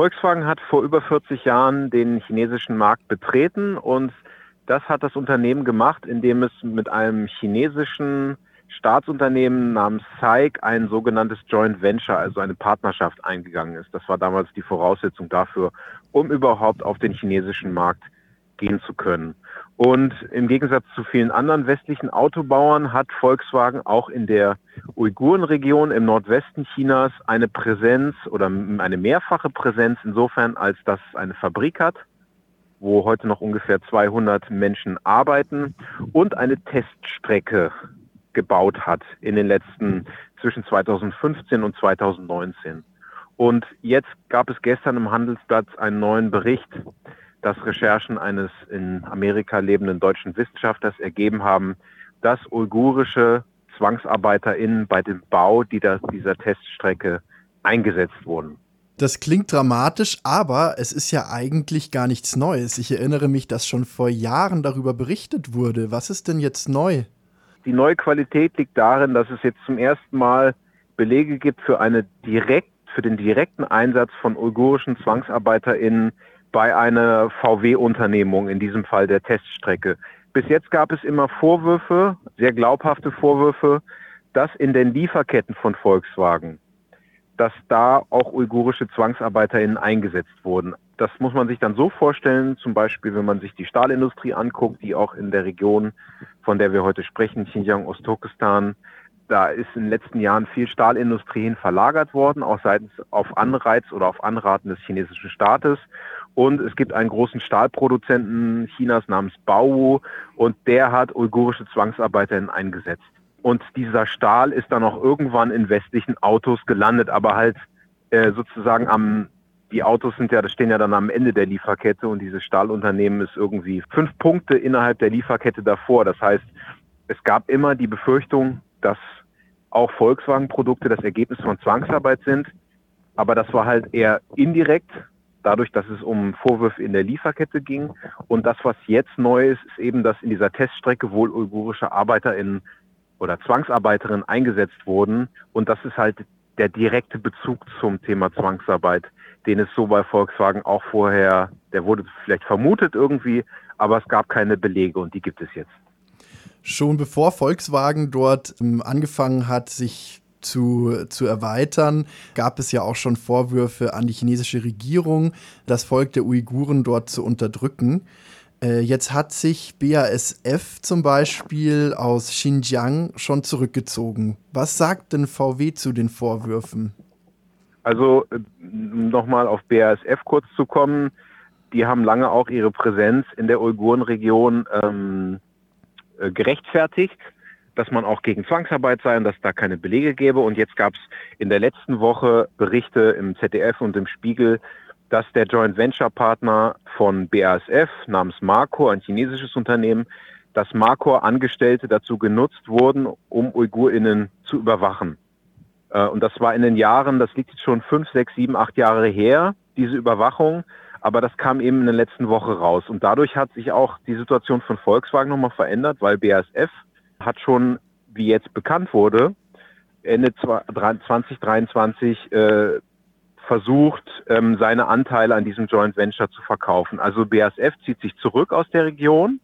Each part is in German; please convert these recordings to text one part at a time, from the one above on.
Volkswagen hat vor über 40 Jahren den chinesischen Markt betreten und das hat das Unternehmen gemacht, indem es mit einem chinesischen Staatsunternehmen namens SAIC ein sogenanntes Joint Venture, also eine Partnerschaft eingegangen ist. Das war damals die Voraussetzung dafür, um überhaupt auf den chinesischen Markt gehen zu können. Und im Gegensatz zu vielen anderen westlichen Autobauern hat Volkswagen auch in der Uigurenregion im Nordwesten Chinas eine Präsenz oder eine mehrfache Präsenz insofern, als dass es eine Fabrik hat, wo heute noch ungefähr 200 Menschen arbeiten und eine Teststrecke gebaut hat in den letzten zwischen 2015 und 2019. Und jetzt gab es gestern im Handelsblatt einen neuen Bericht, dass Recherchen eines in Amerika lebenden deutschen Wissenschaftlers ergeben haben, dass uigurische ZwangsarbeiterInnen bei dem Bau dieser, dieser Teststrecke eingesetzt wurden. Das klingt dramatisch, aber es ist ja eigentlich gar nichts Neues. Ich erinnere mich, dass schon vor Jahren darüber berichtet wurde. Was ist denn jetzt neu? Die neue Qualität liegt darin, dass es jetzt zum ersten Mal Belege gibt für eine direkt, für den direkten Einsatz von uigurischen ZwangsarbeiterInnen bei einer VW-Unternehmung, in diesem Fall der Teststrecke. Bis jetzt gab es immer Vorwürfe, sehr glaubhafte Vorwürfe, dass in den Lieferketten von Volkswagen, dass da auch uigurische ZwangsarbeiterInnen eingesetzt wurden. Das muss man sich dann so vorstellen, zum Beispiel, wenn man sich die Stahlindustrie anguckt, die auch in der Region, von der wir heute sprechen, Xinjiang, Ostturkestan, da ist in den letzten Jahren viel Stahlindustrie hin verlagert worden, auch seitens auf Anreiz oder auf Anraten des chinesischen Staates. Und es gibt einen großen Stahlproduzenten Chinas namens Baowu und der hat uigurische Zwangsarbeiterinnen eingesetzt. Und dieser Stahl ist dann auch irgendwann in westlichen Autos gelandet, aber halt äh, sozusagen am, die Autos sind ja, das stehen ja dann am Ende der Lieferkette und dieses Stahlunternehmen ist irgendwie fünf Punkte innerhalb der Lieferkette davor. Das heißt, es gab immer die Befürchtung, dass auch Volkswagen-Produkte das Ergebnis von Zwangsarbeit sind. Aber das war halt eher indirekt, dadurch, dass es um Vorwürfe in der Lieferkette ging. Und das, was jetzt neu ist, ist eben, dass in dieser Teststrecke wohl uigurische ArbeiterInnen oder Zwangsarbeiterinnen eingesetzt wurden. Und das ist halt der direkte Bezug zum Thema Zwangsarbeit, den es so bei Volkswagen auch vorher, der wurde vielleicht vermutet irgendwie, aber es gab keine Belege und die gibt es jetzt. Schon bevor Volkswagen dort ähm, angefangen hat, sich zu, zu erweitern, gab es ja auch schon Vorwürfe an die chinesische Regierung, das Volk der Uiguren dort zu unterdrücken. Äh, jetzt hat sich BASF zum Beispiel aus Xinjiang schon zurückgezogen. Was sagt denn VW zu den Vorwürfen? Also äh, nochmal auf BASF kurz zu kommen. Die haben lange auch ihre Präsenz in der Uigurenregion ähm, äh, gerechtfertigt dass man auch gegen Zwangsarbeit sei und dass da keine Belege gäbe. Und jetzt gab es in der letzten Woche Berichte im ZDF und im Spiegel, dass der Joint Venture Partner von BASF namens Marco, ein chinesisches Unternehmen, dass Marco Angestellte dazu genutzt wurden, um UigurInnen zu überwachen. Äh, und das war in den Jahren, das liegt jetzt schon fünf, sechs, sieben, acht Jahre her, diese Überwachung. Aber das kam eben in der letzten Woche raus. Und dadurch hat sich auch die Situation von Volkswagen nochmal verändert, weil BASF hat schon, wie jetzt bekannt wurde, Ende 2023 äh, versucht, ähm, seine Anteile an diesem Joint Venture zu verkaufen. Also BASF zieht sich zurück aus der Region.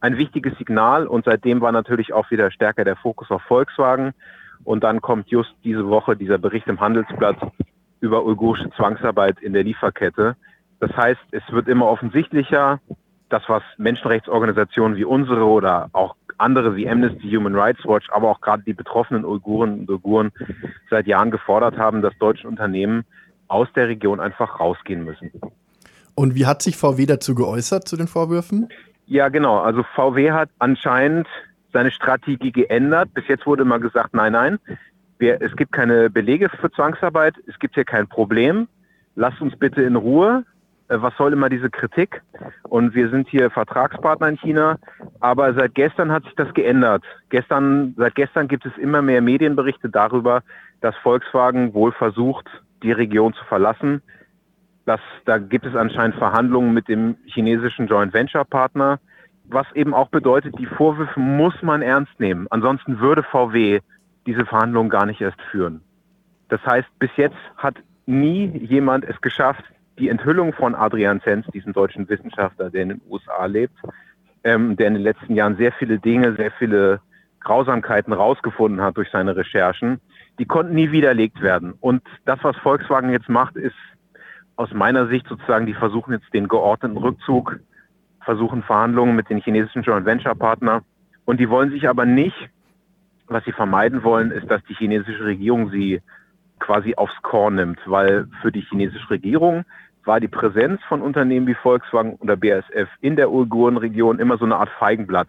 Ein wichtiges Signal und seitdem war natürlich auch wieder stärker der Fokus auf Volkswagen. Und dann kommt just diese Woche dieser Bericht im Handelsblatt über uigurische Zwangsarbeit in der Lieferkette. Das heißt, es wird immer offensichtlicher, das, was Menschenrechtsorganisationen wie unsere oder auch andere wie Amnesty Human Rights Watch, aber auch gerade die betroffenen Uiguren und Uiguren seit Jahren gefordert haben, dass deutsche Unternehmen aus der Region einfach rausgehen müssen. Und wie hat sich VW dazu geäußert, zu den Vorwürfen? Ja, genau. Also VW hat anscheinend seine Strategie geändert. Bis jetzt wurde immer gesagt, nein, nein, wir, es gibt keine Belege für Zwangsarbeit, es gibt hier kein Problem. Lasst uns bitte in Ruhe. Äh, was soll immer diese Kritik? Und wir sind hier Vertragspartner in China. Aber seit gestern hat sich das geändert. Gestern, seit gestern gibt es immer mehr Medienberichte darüber, dass Volkswagen wohl versucht, die Region zu verlassen. Das, da gibt es anscheinend Verhandlungen mit dem chinesischen Joint Venture Partner, was eben auch bedeutet, die Vorwürfe muss man ernst nehmen. Ansonsten würde VW diese Verhandlungen gar nicht erst führen. Das heißt, bis jetzt hat nie jemand es geschafft, die Enthüllung von Adrian Zenz, diesem deutschen Wissenschaftler, der in den USA lebt, ähm, der in den letzten Jahren sehr viele Dinge, sehr viele Grausamkeiten rausgefunden hat durch seine Recherchen, die konnten nie widerlegt werden. Und das, was Volkswagen jetzt macht, ist aus meiner Sicht sozusagen, die versuchen jetzt den geordneten Rückzug, versuchen Verhandlungen mit den chinesischen Joint Venture Partner. Und die wollen sich aber nicht, was sie vermeiden wollen, ist, dass die chinesische Regierung sie quasi aufs Korn nimmt, weil für die chinesische Regierung war die Präsenz von Unternehmen wie Volkswagen oder BASF in der Uigurenregion immer so eine Art Feigenblatt,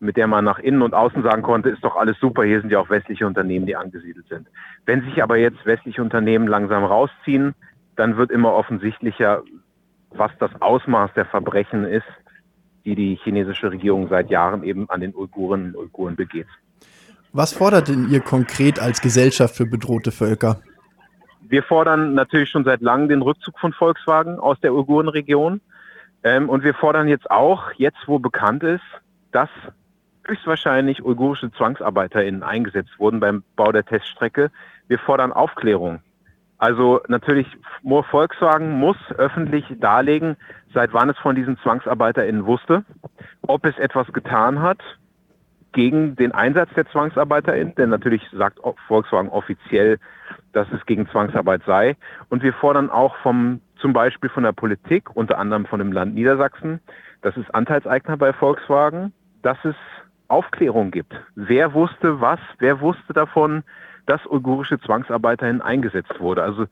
mit der man nach innen und außen sagen konnte, ist doch alles super, hier sind ja auch westliche Unternehmen, die angesiedelt sind. Wenn sich aber jetzt westliche Unternehmen langsam rausziehen, dann wird immer offensichtlicher, was das Ausmaß der Verbrechen ist, die die chinesische Regierung seit Jahren eben an den Uiguren und Uiguren begeht. Was fordert denn ihr konkret als Gesellschaft für bedrohte Völker? Wir fordern natürlich schon seit langem den Rückzug von Volkswagen aus der Uigurenregion. Ähm, und wir fordern jetzt auch, jetzt wo bekannt ist, dass höchstwahrscheinlich uigurische ZwangsarbeiterInnen eingesetzt wurden beim Bau der Teststrecke. Wir fordern Aufklärung. Also natürlich, Volkswagen muss öffentlich darlegen, seit wann es von diesen ZwangsarbeiterInnen wusste, ob es etwas getan hat gegen den Einsatz der ZwangsarbeiterInnen, denn natürlich sagt Volkswagen offiziell, dass es gegen Zwangsarbeit sei. Und wir fordern auch vom, zum Beispiel von der Politik, unter anderem von dem Land Niedersachsen, das ist Anteilseigner bei Volkswagen, dass es Aufklärung gibt. Wer wusste was? Wer wusste davon, dass uigurische ZwangsarbeiterInnen eingesetzt wurde? Also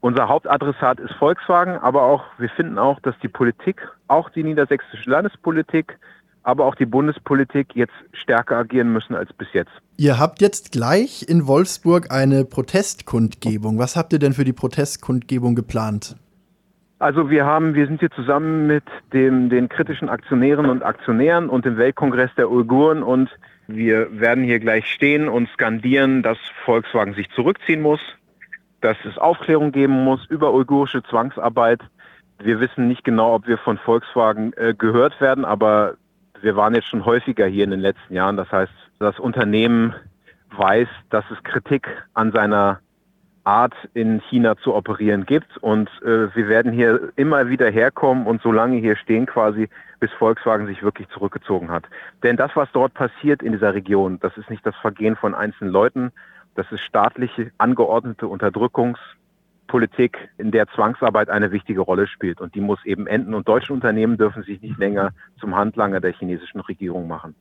unser Hauptadressat ist Volkswagen, aber auch, wir finden auch, dass die Politik, auch die niedersächsische Landespolitik, aber auch die Bundespolitik jetzt stärker agieren müssen als bis jetzt. Ihr habt jetzt gleich in Wolfsburg eine Protestkundgebung. Was habt ihr denn für die Protestkundgebung geplant? Also wir haben, wir sind hier zusammen mit dem, den kritischen Aktionären und Aktionären und dem Weltkongress der Uiguren und wir werden hier gleich stehen und skandieren, dass Volkswagen sich zurückziehen muss, dass es Aufklärung geben muss über uigurische Zwangsarbeit. Wir wissen nicht genau, ob wir von Volkswagen äh, gehört werden, aber wir waren jetzt schon häufiger hier in den letzten Jahren. Das heißt, das Unternehmen weiß, dass es Kritik an seiner Art in China zu operieren gibt. Und äh, wir werden hier immer wieder herkommen und so lange hier stehen quasi, bis Volkswagen sich wirklich zurückgezogen hat. Denn das, was dort passiert in dieser Region, das ist nicht das Vergehen von einzelnen Leuten, das ist staatliche, angeordnete Unterdrückungspolitik, in der Zwangsarbeit eine wichtige Rolle spielt. Und die muss eben enden. Und deutsche Unternehmen dürfen sich nicht länger zum Handlanger der chinesischen Regierung machen.